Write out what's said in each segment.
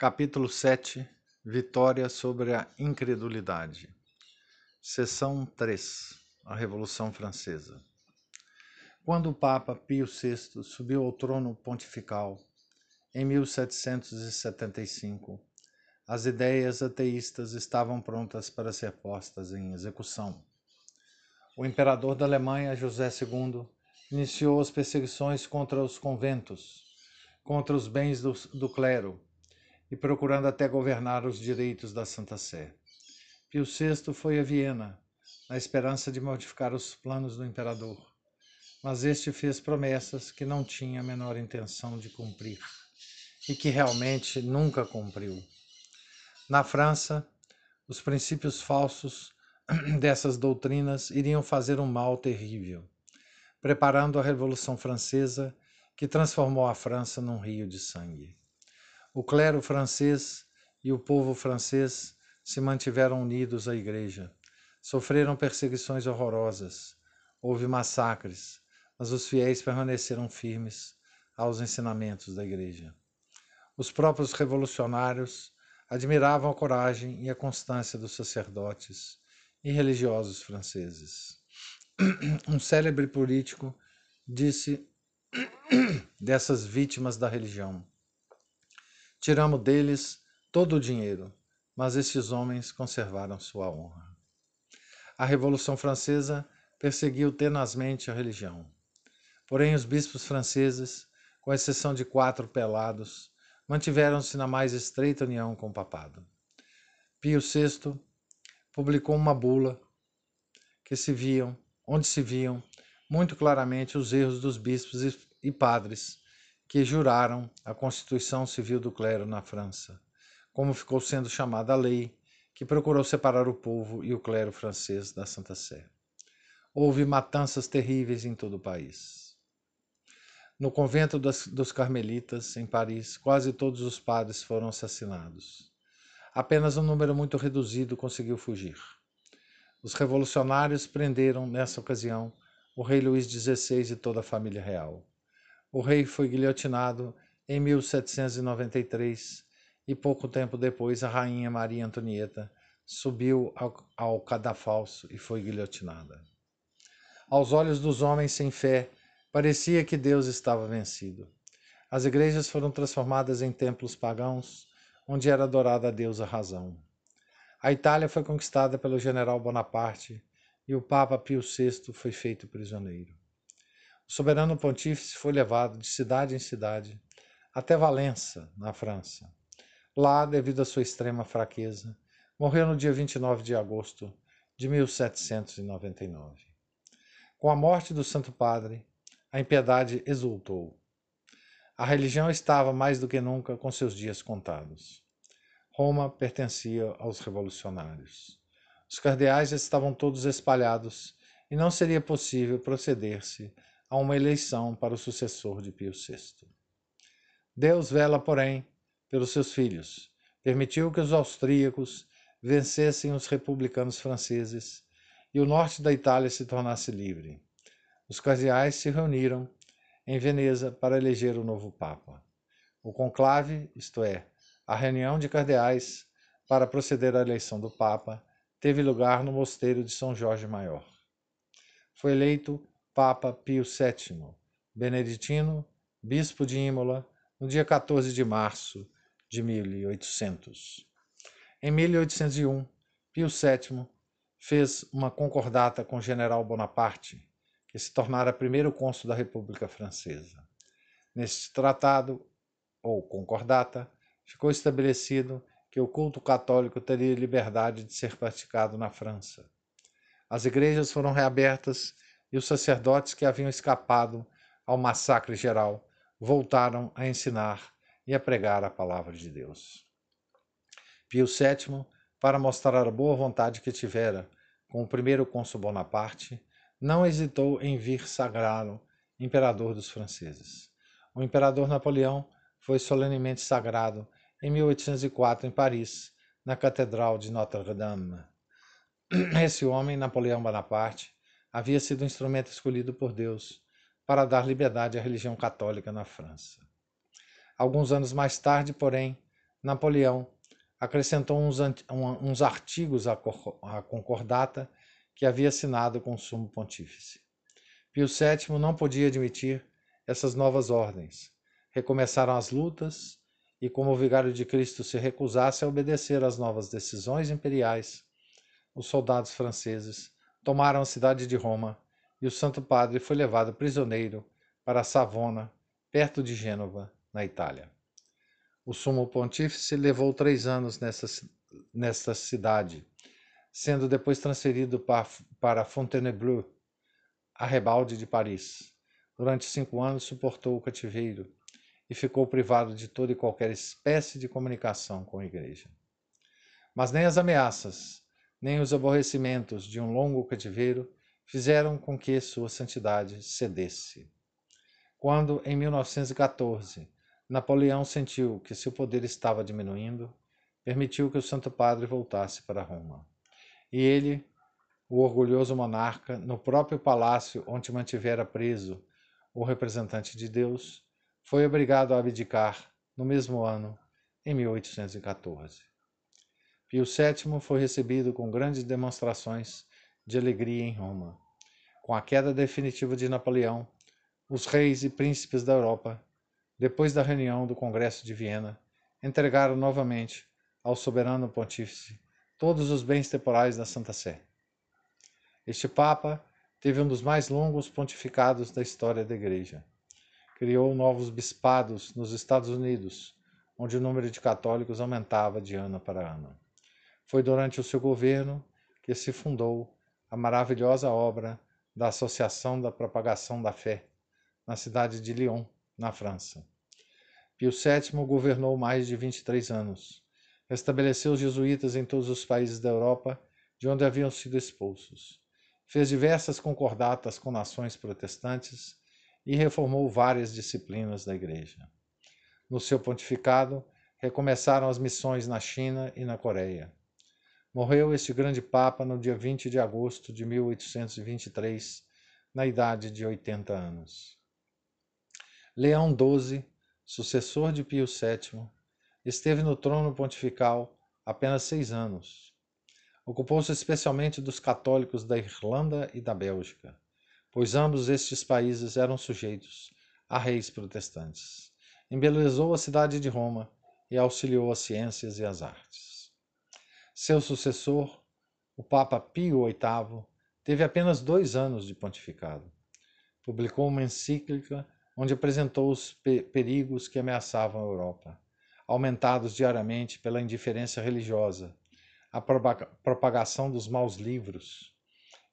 Capítulo 7 Vitória sobre a incredulidade. Seção 3 A Revolução Francesa. Quando o Papa Pio VI subiu ao trono pontifical em 1775, as ideias ateístas estavam prontas para ser postas em execução. O imperador da Alemanha, José II, iniciou as perseguições contra os conventos, contra os bens do, do clero e procurando até governar os direitos da Santa Sé. Pio VI foi a Viena, na esperança de modificar os planos do imperador, mas este fez promessas que não tinha a menor intenção de cumprir e que realmente nunca cumpriu. Na França, os princípios falsos dessas doutrinas iriam fazer um mal terrível preparando a Revolução Francesa, que transformou a França num rio de sangue. O clero francês e o povo francês se mantiveram unidos à Igreja. Sofreram perseguições horrorosas, houve massacres, mas os fiéis permaneceram firmes aos ensinamentos da Igreja. Os próprios revolucionários admiravam a coragem e a constância dos sacerdotes e religiosos franceses um célebre político disse dessas vítimas da religião: Tiramos deles todo o dinheiro, mas estes homens conservaram sua honra. A Revolução Francesa perseguiu tenazmente a religião. Porém, os bispos franceses, com exceção de quatro pelados, mantiveram-se na mais estreita união com o papado. Pio VI publicou uma bula que se viam onde se viam muito claramente os erros dos bispos e padres que juraram a Constituição Civil do Clero na França, como ficou sendo chamada a lei que procurou separar o povo e o clero francês da Santa Sé. Houve matanças terríveis em todo o país. No convento das, dos Carmelitas, em Paris, quase todos os padres foram assassinados. Apenas um número muito reduzido conseguiu fugir. Os revolucionários prenderam, nessa ocasião, o rei Luís XVI e toda a família real. O rei foi guilhotinado em 1793 e pouco tempo depois a rainha Maria Antonieta subiu ao, ao cadafalso e foi guilhotinada. Aos olhos dos homens sem fé, parecia que Deus estava vencido. As igrejas foram transformadas em templos pagãos, onde era adorada a Deus a razão. A Itália foi conquistada pelo general Bonaparte e o Papa Pio VI foi feito prisioneiro. O soberano pontífice foi levado de cidade em cidade até Valença, na França. Lá, devido à sua extrema fraqueza, morreu no dia 29 de agosto de 1799. Com a morte do Santo Padre, a impiedade exultou. A religião estava mais do que nunca com seus dias contados. Roma pertencia aos revolucionários. Os cardeais estavam todos espalhados e não seria possível proceder-se a uma eleição para o sucessor de Pio VI. Deus vela, porém, pelos seus filhos. Permitiu que os austríacos vencessem os republicanos franceses e o norte da Itália se tornasse livre. Os cardeais se reuniram em Veneza para eleger o novo Papa. O conclave, isto é, a reunião de cardeais para proceder à eleição do Papa teve lugar no mosteiro de São Jorge Maior. Foi eleito Papa Pio VII, beneditino, bispo de Imola, no dia 14 de março de 1800. Em 1801, Pio VII fez uma concordata com o general Bonaparte, que se tornara primeiro cônsul da República Francesa. Neste tratado, ou concordata, ficou estabelecido que o culto católico teria liberdade de ser praticado na França. As igrejas foram reabertas e os sacerdotes que haviam escapado ao massacre geral voltaram a ensinar e a pregar a palavra de Deus. Pio VII, para mostrar a boa vontade que tivera com o primeiro cônsul Bonaparte, não hesitou em vir sagrá-lo imperador dos franceses. O imperador Napoleão foi solenemente sagrado em 1804 em Paris, na Catedral de Notre-Dame. Esse homem, Napoleão Bonaparte, havia sido um instrumento escolhido por Deus para dar liberdade à religião católica na França. Alguns anos mais tarde, porém, Napoleão acrescentou uns, uns artigos à concordata que havia assinado com o sumo pontífice. Pio VII não podia admitir essas novas ordens. Recomeçaram as lutas e, como o vigário de Cristo se recusasse a obedecer às novas decisões imperiais, os soldados franceses tomaram a cidade de Roma e o Santo Padre foi levado prisioneiro para Savona, perto de Gênova, na Itália. O sumo pontífice levou três anos nessa, nesta cidade, sendo depois transferido para, para Fontainebleau, arrebalde de Paris. Durante cinco anos suportou o cativeiro e ficou privado de toda e qualquer espécie de comunicação com a Igreja. Mas nem as ameaças, nem os aborrecimentos de um longo cativeiro fizeram com que sua santidade cedesse. Quando, em 1914, Napoleão sentiu que seu poder estava diminuindo, permitiu que o Santo Padre voltasse para Roma. E ele, o orgulhoso monarca, no próprio palácio onde mantivera preso o representante de Deus, foi obrigado a abdicar no mesmo ano, em 1814. Pio VII foi recebido com grandes demonstrações de alegria em Roma. Com a queda definitiva de Napoleão, os reis e príncipes da Europa depois da reunião do Congresso de Viena, entregaram novamente ao soberano pontífice todos os bens temporais da Santa Sé. Este Papa teve um dos mais longos pontificados da história da Igreja. Criou novos bispados nos Estados Unidos, onde o número de católicos aumentava de ano para ano. Foi durante o seu governo que se fundou a maravilhosa obra da Associação da Propagação da Fé, na cidade de Lyon, na França. Pio VII governou mais de 23 anos. Estabeleceu os jesuítas em todos os países da Europa de onde haviam sido expulsos. Fez diversas concordatas com nações protestantes e reformou várias disciplinas da Igreja. No seu pontificado, recomeçaram as missões na China e na Coreia. Morreu este grande Papa no dia 20 de agosto de 1823, na idade de 80 anos. Leão XII, sucessor de Pio VII, esteve no trono pontifical apenas seis anos. Ocupou-se especialmente dos católicos da Irlanda e da Bélgica, pois ambos estes países eram sujeitos a reis protestantes. Embelezou a cidade de Roma e auxiliou as ciências e as artes. Seu sucessor, o Papa Pio VIII, teve apenas dois anos de pontificado. Publicou uma encíclica onde apresentou os perigos que ameaçavam a Europa, aumentados diariamente pela indiferença religiosa, a propagação dos maus livros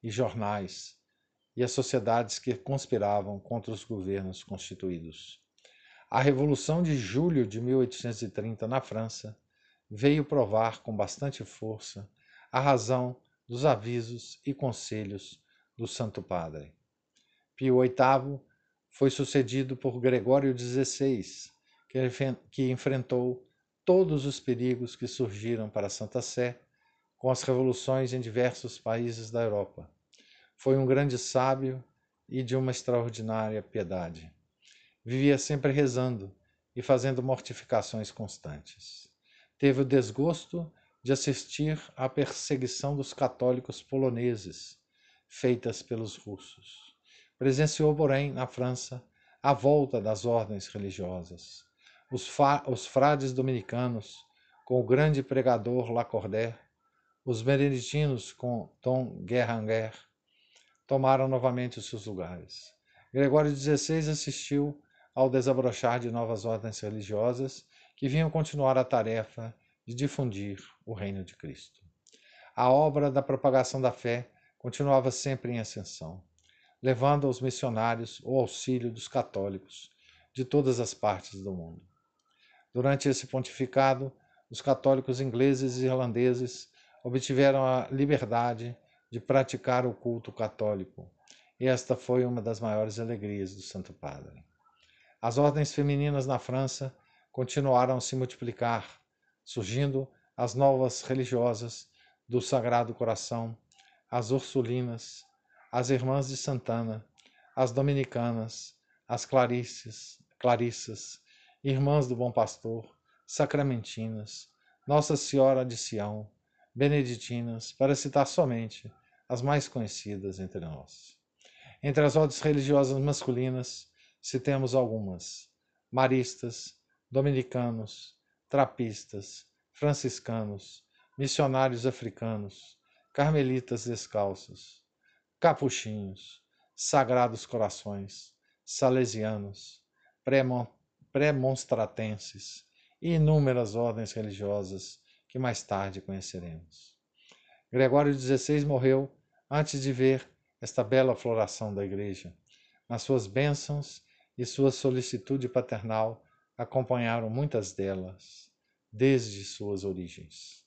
e jornais e as sociedades que conspiravam contra os governos constituídos. A Revolução de Julho de 1830 na França veio provar com bastante força a razão dos avisos e conselhos do Santo Padre. Pio VIII foi sucedido por Gregório XVI, que enfrentou todos os perigos que surgiram para Santa Sé com as revoluções em diversos países da Europa. Foi um grande sábio e de uma extraordinária piedade. Vivia sempre rezando e fazendo mortificações constantes. Teve o desgosto de assistir à perseguição dos católicos poloneses, feitas pelos russos. Presenciou, porém, na França, a volta das ordens religiosas. Os, os frades dominicanos, com o grande pregador Lacordaire, os beneditinos com Dom Guerranger, tomaram novamente os seus lugares. Gregório XVI assistiu ao desabrochar de novas ordens religiosas que vinham continuar a tarefa de difundir o reino de Cristo. A obra da propagação da fé continuava sempre em ascensão levando aos missionários o auxílio dos católicos de todas as partes do mundo. Durante esse pontificado, os católicos ingleses e irlandeses obtiveram a liberdade de praticar o culto católico, e esta foi uma das maiores alegrias do Santo Padre. As ordens femininas na França continuaram a se multiplicar, surgindo as novas religiosas do Sagrado Coração, as Ursulinas, as Irmãs de Santana, as Dominicanas, as Clarices, Clarissas, Irmãs do Bom Pastor, sacramentinas, Nossa Senhora de Sião, beneditinas, para citar somente as mais conhecidas entre nós. Entre as ordens religiosas masculinas, citemos algumas: maristas, dominicanos, trapistas, franciscanos, missionários africanos, carmelitas descalços, capuchinhos, sagrados corações, salesianos, premonstratenses e inúmeras ordens religiosas que mais tarde conheceremos. Gregório XVI morreu antes de ver esta bela floração da Igreja, mas suas bênçãos e sua solicitude paternal acompanharam muitas delas desde suas origens.